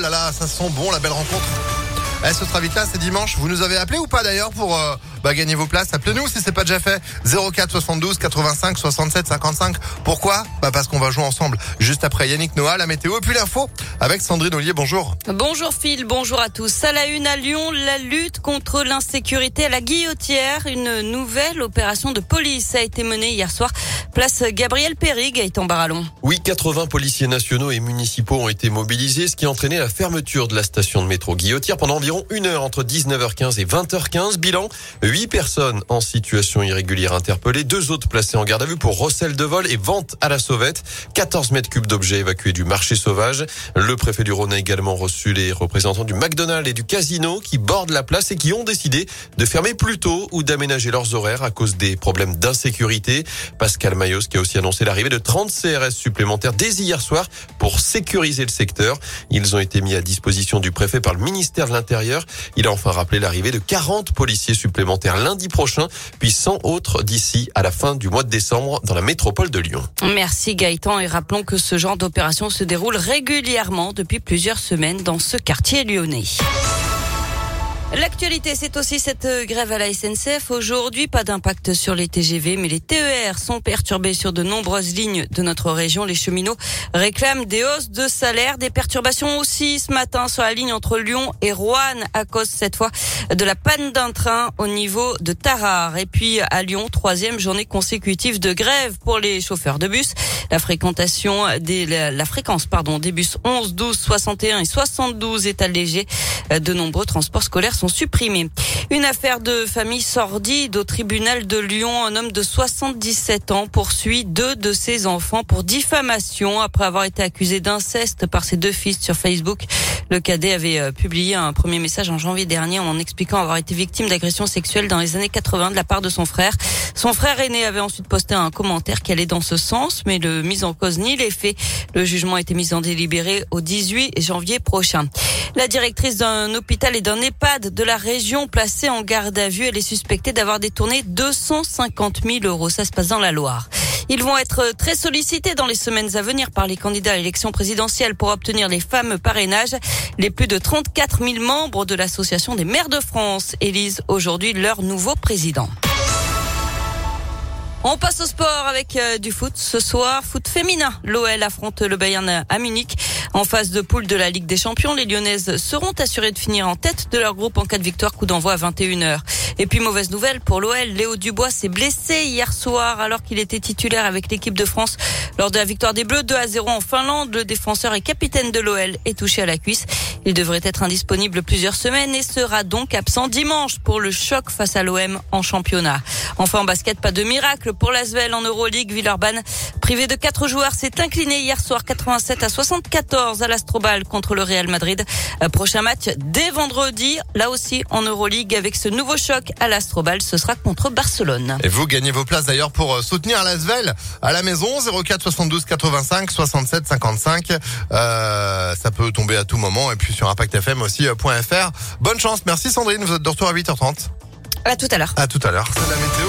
là là, ça sent bon la belle rencontre. Elle ce là, c'est dimanche. Vous nous avez appelé ou pas d'ailleurs pour euh, bah, gagner vos places Appelez-nous si c'est pas déjà fait. 04 72 85 67 55. Pourquoi? Bah parce qu'on va jouer ensemble. Juste après Yannick Noah, la météo et puis l'info avec Sandrine Ollier. Bonjour. Bonjour Phil, bonjour à tous. À la une à Lyon, la lutte contre l'insécurité à la guillotière. Une nouvelle opération de police a été menée hier soir. Place Gabriel Péry, Gaëtan Barallon. Oui, 80 policiers nationaux et municipaux ont été mobilisés, ce qui a entraîné la fermeture de la station de métro Guillotière pendant environ une heure entre 19h15 et 20h15. Bilan, 8 personnes en situation irrégulière interpellées, deux autres placées en garde à vue pour recel de vol et vente à la sauvette. 14 mètres cubes d'objets évacués du marché sauvage. Le préfet du Rhône a également reçu les représentants du McDonald's et du casino qui bordent la place et qui ont décidé de fermer plus tôt ou d'aménager leurs horaires à cause des problèmes d'insécurité. Pascal Mayos qui a aussi annoncé l'arrivée de 30 CRS supplémentaires dès hier soir pour sécuriser le secteur. Ils ont été mis à disposition du préfet par le ministère de l'Intérieur il a enfin rappelé l'arrivée de 40 policiers supplémentaires lundi prochain, puis 100 autres d'ici à la fin du mois de décembre dans la métropole de Lyon. Merci Gaëtan et rappelons que ce genre d'opération se déroule régulièrement depuis plusieurs semaines dans ce quartier lyonnais. L'actualité, c'est aussi cette euh, grève à la SNCF. Aujourd'hui, pas d'impact sur les TGV, mais les TER sont perturbés sur de nombreuses lignes de notre région. Les cheminots réclament des hausses de salaire, des perturbations aussi ce matin sur la ligne entre Lyon et Roanne à cause cette fois de la panne d'un train au niveau de Tarare. Et puis à Lyon, troisième journée consécutive de grève pour les chauffeurs de bus. La fréquentation des, la, fréquence, pardon, des bus 11, 12, 61 et 72 est allégée. De nombreux transports scolaires sont supprimés. Une affaire de famille sordide au tribunal de Lyon. Un homme de 77 ans poursuit deux de ses enfants pour diffamation après avoir été accusé d'inceste par ses deux fils sur Facebook. Le cadet avait euh, publié un premier message en janvier dernier en expliquant avoir été victime d'agressions sexuelles dans les années 80 de la part de son frère. Son frère aîné avait ensuite posté un commentaire qui allait dans ce sens, mais le mise en cause ni les faits. Le jugement a été mis en délibéré au 18 janvier prochain. La directrice d'un hôpital et d'un EHPAD de la région placée en garde à vue. Elle est suspectée d'avoir détourné 250 000 euros. Ça se passe dans la Loire. Ils vont être très sollicités dans les semaines à venir par les candidats à l'élection présidentielle pour obtenir les fameux parrainages. Les plus de 34 000 membres de l'Association des maires de France élisent aujourd'hui leur nouveau président. On passe au sport avec euh, du foot ce soir. Foot féminin. L'OL affronte le Bayern à Munich. En phase de poule de la Ligue des Champions, les Lyonnaises seront assurées de finir en tête de leur groupe en cas de victoire. Coup d'envoi à 21h. Et puis mauvaise nouvelle pour l'OL. Léo Dubois s'est blessé hier soir alors qu'il était titulaire avec l'équipe de France lors de la victoire des Bleus 2 à 0 en Finlande. Le défenseur et capitaine de l'OL est touché à la cuisse. Il devrait être indisponible plusieurs semaines et sera donc absent dimanche pour le choc face à l'OM en championnat. Enfin en basket, pas de miracle pour l'Asvel en Euroleague. Villeurbanne, privé de quatre joueurs, s'est incliné hier soir 87 à 74 à l'Astrobal contre le Real Madrid. Prochain match dès vendredi, là aussi en Euroleague avec ce nouveau choc à l'Astrobal, ce sera contre Barcelone. Et vous gagnez vos places d'ailleurs pour euh, soutenir l'Asvel à la maison 04 72 85 67 55. Euh, ça peut tomber à tout moment et puis sur impactfm aussi.fr. Bonne chance, merci Sandrine, vous êtes de retour à 8h30. À tout à l'heure. À tout à l'heure. C'est la météo.